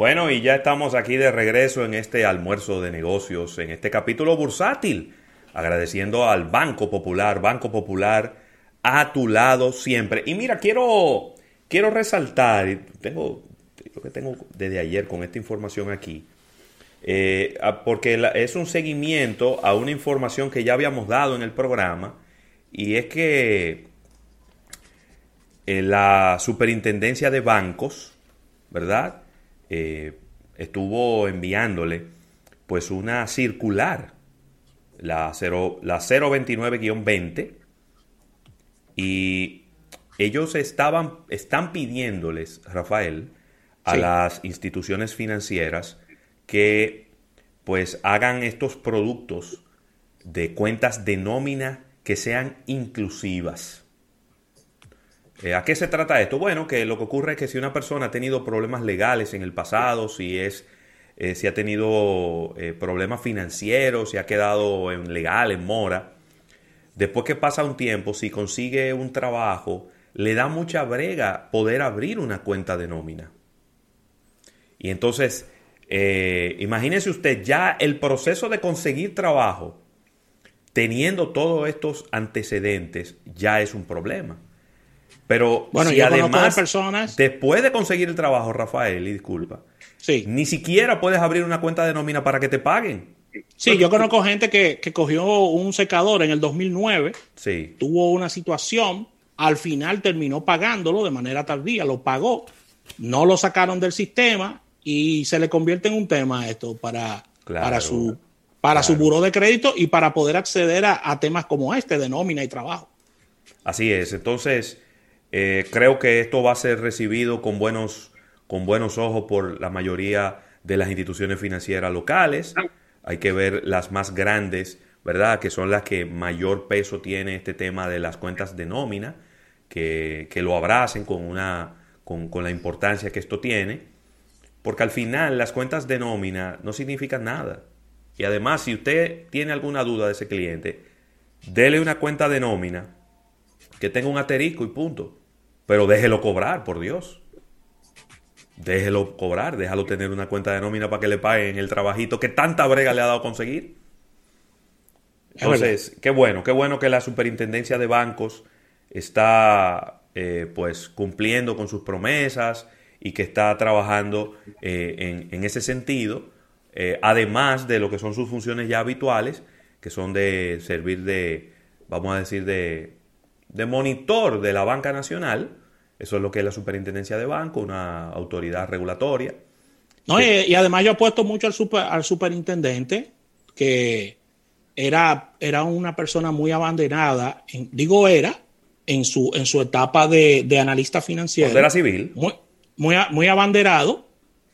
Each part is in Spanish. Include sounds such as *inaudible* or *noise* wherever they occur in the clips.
Bueno, y ya estamos aquí de regreso en este almuerzo de negocios, en este capítulo bursátil, agradeciendo al Banco Popular, Banco Popular a tu lado siempre. Y mira, quiero, quiero resaltar, tengo, lo que tengo desde ayer con esta información aquí, eh, porque es un seguimiento a una información que ya habíamos dado en el programa, y es que eh, la superintendencia de bancos, ¿verdad? Eh, estuvo enviándole pues una circular, la, 0, la 029-20, y ellos estaban, están pidiéndoles, Rafael, a las instituciones financieras que pues hagan estos productos de cuentas de nómina que sean inclusivas. Eh, ¿A qué se trata esto? Bueno, que lo que ocurre es que si una persona ha tenido problemas legales en el pasado, si es eh, si ha tenido eh, problemas financieros, si ha quedado en legal, en mora, después que pasa un tiempo, si consigue un trabajo, le da mucha brega poder abrir una cuenta de nómina. Y entonces, imagínese usted ya el proceso de conseguir trabajo, teniendo todos estos antecedentes, ya es un problema. Pero bueno, si además, personas... después de conseguir el trabajo, Rafael, y disculpa, sí. ni siquiera puedes abrir una cuenta de nómina para que te paguen. Sí, yo conozco gente que, cogió un secador en el 2009, sí. tuvo una situación, al final terminó pagándolo de manera tardía, lo pagó, no lo sacaron del sistema y se le convierte en un tema esto para, para su para su buro de crédito y para poder acceder a, a temas como este de nómina y trabajo. Así es, entonces eh, creo que esto va a ser recibido con buenos, con buenos ojos por la mayoría de las instituciones financieras locales. Hay que ver las más grandes, ¿verdad? Que son las que mayor peso tiene este tema de las cuentas de nómina, que, lo abracen con, una, con, con la importancia que esto tiene. Porque al final las cuentas de nómina no significan nada. Y además, si usted tiene alguna duda de ese cliente, dele una cuenta de nómina que tenga un asterisco y punto. Pero déjelo cobrar, por Dios. Déjelo cobrar, déjalo tener una cuenta de nómina para que le paguen el trabajito que tanta brega le ha dado conseguir. Entonces, qué bueno, qué bueno que la superintendencia de bancos está eh, pues cumpliendo con sus promesas y que está trabajando eh, en, ese sentido, eh, además de lo que son sus funciones ya habituales, que son de servir de, vamos a decir, de, de monitor de la banca nacional eso es lo que es la superintendencia de banco, una autoridad regulatoria. No, y, además yo he puesto mucho al, super, al superintendente, que era, era una persona muy abanderada, digo era, en su, en su etapa de, analista financiero. Era civil. Muy, muy, muy abanderado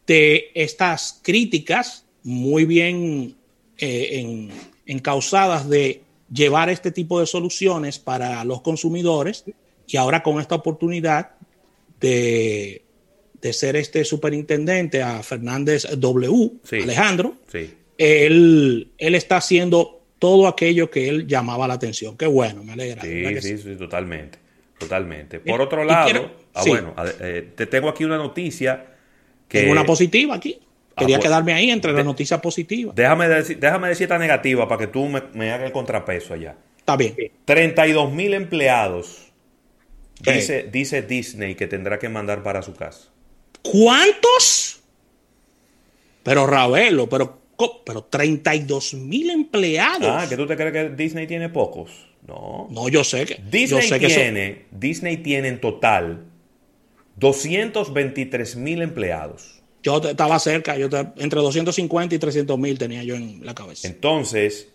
de estas críticas muy bien eh, encausadas de llevar este tipo de soluciones para los consumidores y ahora con esta oportunidad de, ser este superintendente a Fernández W, Alejandro, él, él está haciendo todo aquello que él llamaba la atención. Qué bueno, me alegra. Sí, sí, sí, totalmente. Totalmente. Por otro lado, ah, bueno, eh, te tengo aquí una noticia que... Tengo una positiva aquí. Ah, Quería pues, quedarme ahí entre las noticias positivas. Déjame decir, déjame decir esta negativa para que tú me, me hagas el contrapeso allá. Está bien. 32 mil empleados Dice, dice Disney que tendrá que mandar para su casa. ¿Cuántos? Pero Ravelo, pero, pero 32 mil empleados. Ah, que tú te crees que Disney tiene pocos. No. No, yo sé que. Disney tiene, Disney tiene en total 223 mil empleados. Yo estaba cerca, yo entre 250 y 300 mil tenía yo en la cabeza. Entonces,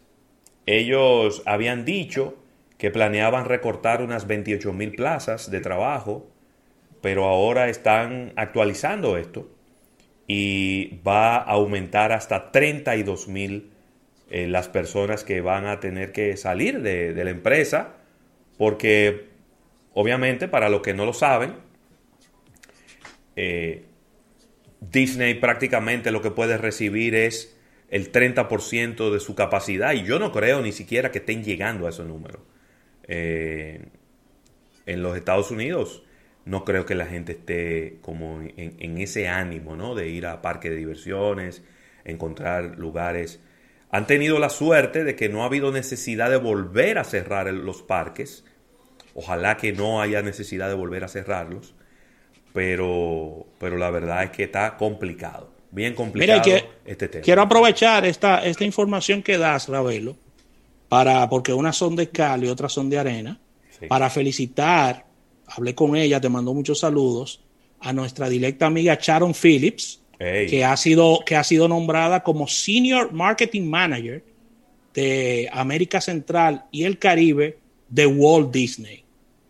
ellos habían dicho que planeaban recortar unas 28 mil plazas de trabajo, pero ahora están actualizando esto y va a aumentar hasta 32 mil eh, las personas que van a tener que salir de, la empresa, porque obviamente para los que no lo saben, eh, Disney prácticamente lo que puede recibir es el 30% de su capacidad y yo no creo ni siquiera que estén llegando a ese número. Eh, en los Estados Unidos no creo que la gente esté como en, ese ánimo, ¿no? De ir a parques de diversiones, encontrar lugares. Han tenido la suerte de que no ha habido necesidad de volver a cerrar los parques. Ojalá que no haya necesidad de volver a cerrarlos. Pero, pero la verdad es que está complicado. Bien complicado este tema. Quiero aprovechar esta, esta información que das, Ravelo, para, porque unas son de cal y otras son de arena, para felicitar hablé con ella, te mandó muchos saludos, a nuestra directa amiga Sharon Phillips, que, ha sido, que ha sido nombrada como Senior Marketing Manager de América Central y el Caribe de Walt Disney.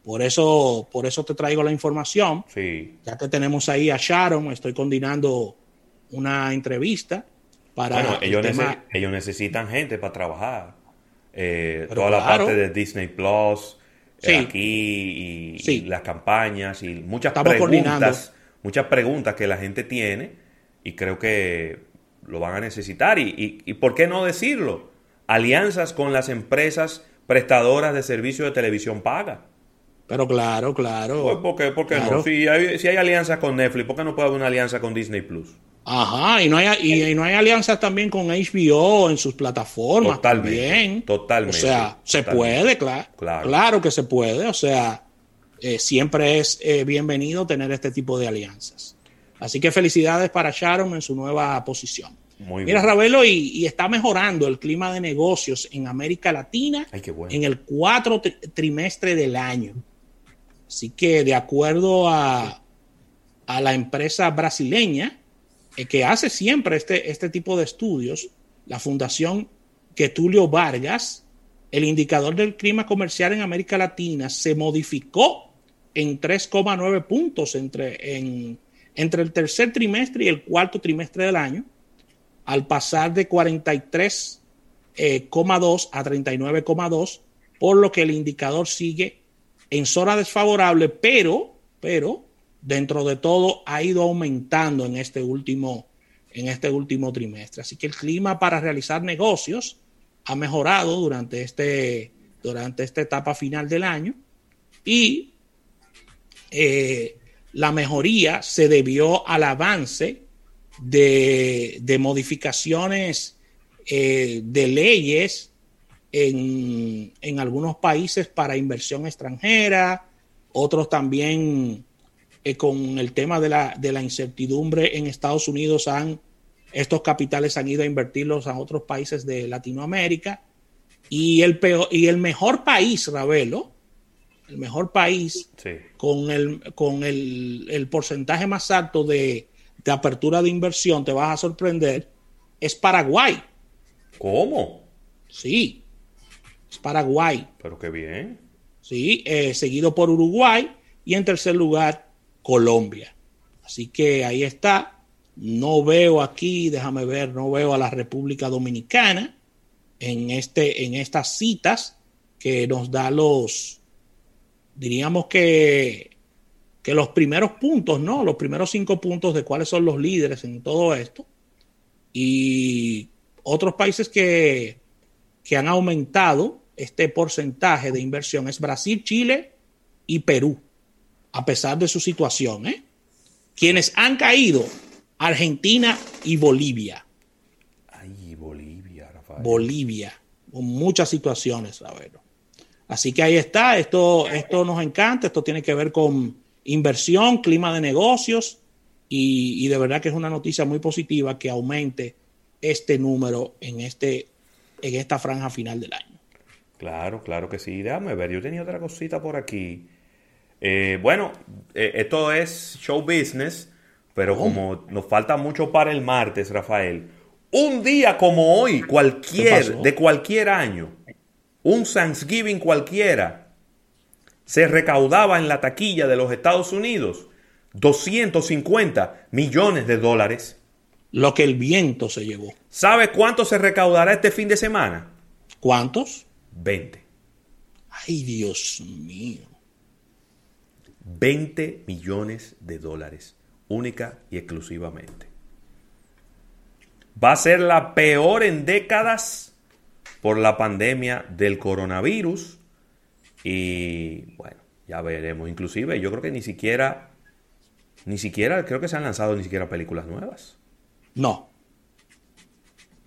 Por eso, por eso te traigo la información. Sí. Ya que tenemos ahí a Sharon, estoy coordinando una entrevista para. Bueno, ellos, necesitan gente para trabajar. Eh, toda la parte de Disney Plus, aquí y, las campañas y muchas preguntas, muchas preguntas que la gente tiene y creo que lo van a necesitar. Y, y, por qué no decirlo? Alianzas con las empresas prestadoras de servicios de televisión paga. Pero claro, claro. Pues, ¿Por qué, no? Si hay, si hay alianzas con Netflix, ¿por qué no puede haber una alianza con Disney Plus? Ajá, y no hay, y, no hay alianzas también con HBO en sus plataformas. Totalmente. Totalmente. O sea, se puede, claro, claro. que se puede. O sea, eh, siempre es eh, bienvenido tener este tipo de alianzas. Así que felicidades para Sharon en su nueva posición. Muy Mira, Ravelo, y, está mejorando el clima de negocios en América Latina en el cuarto trimestre del año. Así que, de acuerdo a, a la empresa brasileña, eh, que hace siempre este, este tipo de estudios, la Fundación Getulio Vargas, el indicador del clima comercial en América Latina se modificó en 3,9 puntos entre, entre el tercer trimestre y el cuarto trimestre del año, al pasar de 43,2 eh, a 39,2, por lo que el indicador sigue en zona desfavorable, pero, pero dentro de todo ha ido aumentando en este último, en este último trimestre. Así que el clima para realizar negocios ha mejorado durante, este, durante esta etapa final del año y eh, la mejoría se debió al avance de, modificaciones eh, de leyes en, en algunos países para inversión extranjera, otros también eh, con el tema de la, de la incertidumbre en Estados Unidos, han, estos capitales han ido a invertirlos a otros países de Latinoamérica. Y el, peor, y el mejor país, Ravelo, el mejor país con, el, con el, porcentaje más alto de, de, apertura de inversión, te vas a sorprender, es Paraguay. ¿Cómo? Sí, es Paraguay. Pero qué bien. Sí, eh, seguido por Uruguay y en tercer lugar Colombia. Así que ahí está. No veo aquí, déjame ver, no veo a la República Dominicana en, este, en estas citas que nos da los, diríamos que, que los primeros puntos, ¿no? Los primeros cinco puntos de cuáles son los líderes en todo esto. Y otros países que, que han aumentado este porcentaje de inversión es Brasil, Chile y Perú a pesar de su situación. ¿eh? Quienes han caído, Argentina y Bolivia. Ay, Bolivia, Rafael. Bolivia, con muchas situaciones, ver. Así que ahí está, esto, esto nos encanta, esto tiene que ver con inversión, clima de negocios y, y de verdad que es una noticia muy positiva que aumente este número en, este, en esta franja final del año. Claro, claro que sí. Déjame ver, yo tenía otra cosita por aquí. Eh, bueno, eh, esto es show business, pero como nos falta mucho para el martes, Rafael, un día como hoy, cualquier, de cualquier año, un Thanksgiving cualquiera, se recaudaba en la taquilla de los Estados Unidos 250 millones de dólares. Lo que el viento se llevó. ¿Sabe cuánto se recaudará este fin de semana? ¿Cuántos? 20. Ay, Dios mío. 20 millones de dólares, única y exclusivamente. Va a ser la peor en décadas por la pandemia del coronavirus. Y bueno, Ya veremos. Inclusive, yo creo que ni siquiera, ni siquiera, creo que se han lanzado ni siquiera películas nuevas. No.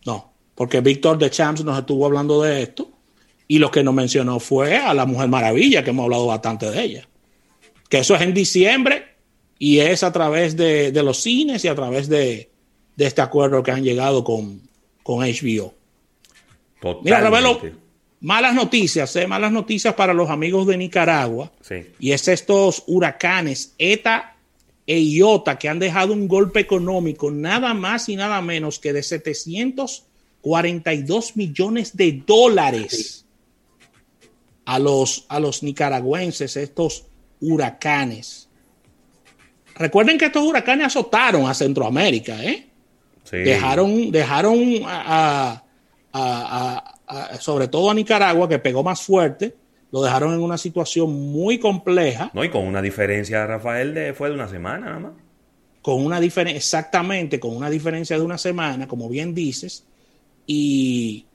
No. Porque Víctor de Champs nos estuvo hablando de esto y lo que nos mencionó fue a la Mujer Maravilla, que hemos hablado bastante de ella. Que eso es en diciembre y es a través de, los cines y a través de, este acuerdo que han llegado con, con HBO. Mira, Ravelo, malas noticias, ¿eh? malas noticias para los amigos de Nicaragua. Y es estos huracanes ETA e IOTA que han dejado un golpe económico nada más y nada menos que de 742 millones de dólares a los, a los nicaragüenses, estos huracanes. Recuerden que estos huracanes azotaron a Centroamérica, ¿eh? Dejaron, dejaron a, sobre todo a Nicaragua, que pegó más fuerte, lo dejaron en una situación muy compleja. No, y con una diferencia, Rafael, de, fue de una semana nada más. Con una diferencia, exactamente, con una diferencia de una semana, como bien dices. Y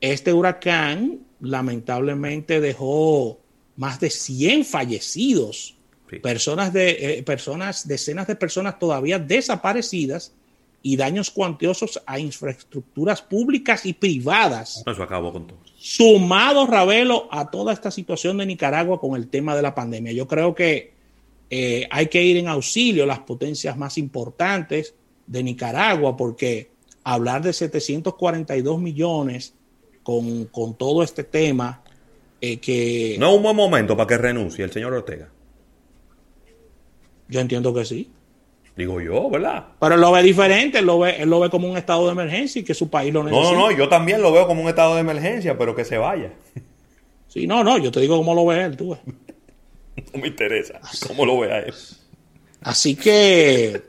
este huracán lamentablemente dejó más de 100 fallecidos, personas de eh, personas, decenas de personas todavía desaparecidas y daños cuantiosos a infraestructuras públicas y privadas. Eso acabó con todo. Sumado, Ravelo, a toda esta situación de Nicaragua con el tema de la pandemia. Yo creo que eh, hay que ir en auxilio a las potencias más importantes de Nicaragua, porque hablar de 742 millones con, con todo este tema eh, que... No es un buen momento para que renuncie el señor Ortega. Yo entiendo que sí. Digo yo, ¿verdad? Pero él lo ve diferente, él lo ve, él lo ve como un estado de emergencia y que su país lo necesita. No, no, no, yo también lo veo como un estado de emergencia, pero que se vaya. Sí, no, no, yo te digo cómo lo ve él, tú ves. *laughs* no me interesa cómo lo vea él. Así que,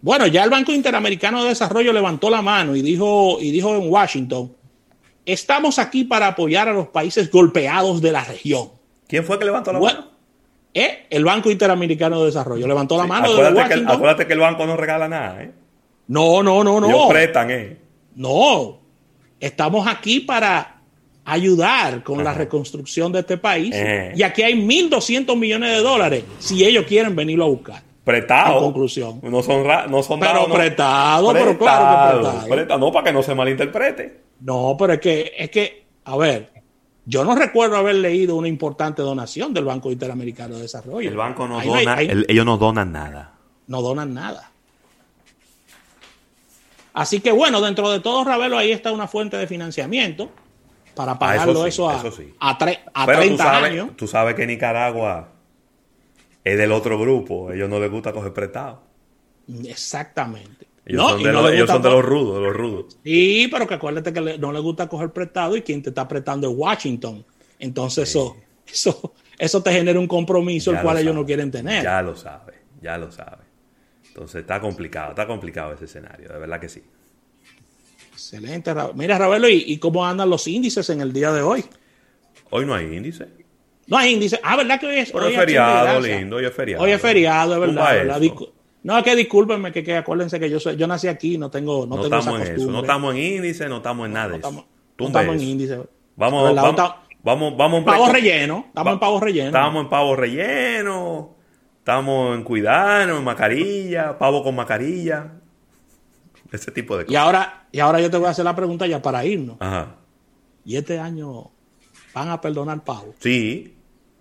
bueno, ya el Banco Interamericano de Desarrollo levantó la mano y dijo, y dijo en Washington, estamos aquí para apoyar a los países golpeados de la región. ¿Quién fue que levantó la mano? ¿Eh? el Banco Interamericano de Desarrollo. Levantó la mano. Acuérdate, que, acuérdate que el banco no regala nada. ¿eh? No, no, no, no. Ellos prestan, ¿eh? No. Estamos aquí para ayudar con la reconstrucción de este país. Eh. Y aquí hay 1.200 millones de dólares si ellos quieren venirlo a buscar. Prestado. Conclusión. No son, no son pero dados, prestado, pero claro que prestado. No, para que no se malinterprete. No, pero es que, es que, a ver, yo no recuerdo haber leído una importante donación del Banco Interamericano de Desarrollo. El banco no dona, ellos no donan nada. No donan nada. Así que bueno, dentro de todo, Ravelo, ahí está una fuente de financiamiento para ah, pagarlo eso, a, a, 30 años. Tú sabes que Nicaragua es del otro grupo, ellos no les gusta coger prestado. Exactamente. Ellos, son, de, los, rudos, de los rudos. Sí, pero que acuérdate que no le gusta coger prestado y quien te está prestando es Washington. Entonces eso, eso, eso te genera un compromiso el cual ellos no quieren tener. Ya lo sabe, ya lo sabe. Entonces está complicado, está complicado ese escenario, de verdad que sí. Excelente. Mira, Ravelo, ¿y, cómo andan los índices en el día de hoy? Hoy no hay índice. No hay índice. Ah, ¿verdad que hoy es, hoy es feriado, lindo, hoy es feriado. Hoy es feriado, es verdad. No, es que discúlpenme, que, que, acuérdense que yo soy, yo nací aquí, no tengo, no, tengo estamos en eso, no estamos en índice, no estamos en nada de eso. No estamos, en índice. Vamos, vamos, vamos, vamos, en pavo relleno, estamos en pavo relleno. Estamos en pavo relleno, estamos en cuidarnos, en mascarilla, pavo con mascarilla, ese tipo de cosas. Y ahora, y ahora yo te voy a hacer la pregunta ya para irnos. Ajá. ¿Y este año van a perdonar pavo? Sí.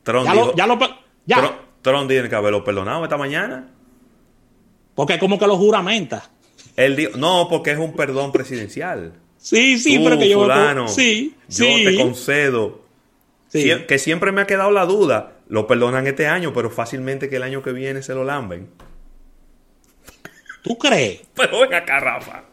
Tron ya lo, ya lo, ya. Tron tiene que haberlo perdonado esta mañana. Porque como que lo juramenta. Él no, porque es un perdón presidencial. Sí, sí, pero que yo. Fulano, sí, yo te concedo. que siempre me ha quedado la duda. Lo perdonan este año, pero fácilmente que el año que viene se lo lamben. ¿Tú crees? Pero ven acá, Rafa.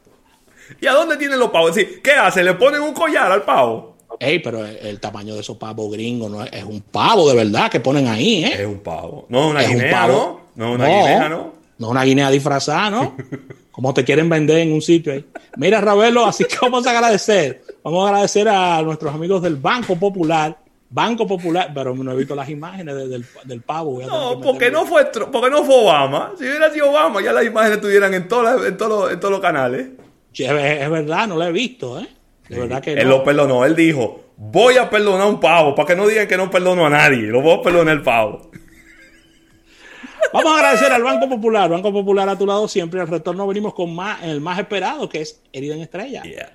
¿Y a dónde tienen los pavos? ¿Qué hace? ¿Le ponen un collar al pavo? Ey, pero el, tamaño de esos pavos gringos no es, un pavo de verdad que ponen ahí, ¿eh? Es un pavo. No es una guinea, ¿no? No es una guinea, ¿no? No una guinea disfrazada, ¿no? *laughs* Como te quieren vender en un sitio ahí. Mira, Ravelo, así que vamos a agradecer. Vamos a agradecer a nuestros amigos del Banco Popular. Banco Popular, pero no he visto las imágenes del, pavo. no, porque no, fue, porque no fue Obama. Si hubiera sido Obama, ya las imágenes estuvieran en, todos en, todos en todos los canales. es, verdad, no lo he visto, ¿eh? Verdad que Él lo perdonó. Él dijo, voy a perdonar un pavo, para que no digan que no perdono a nadie. Lo voy a perdonar el pavo. *laughs* Vamos a agradecer al Banco Popular. Banco Popular a tu lado siempre. Al retorno venimos con más, el más esperado, que es Herida en Estrella. Yeah.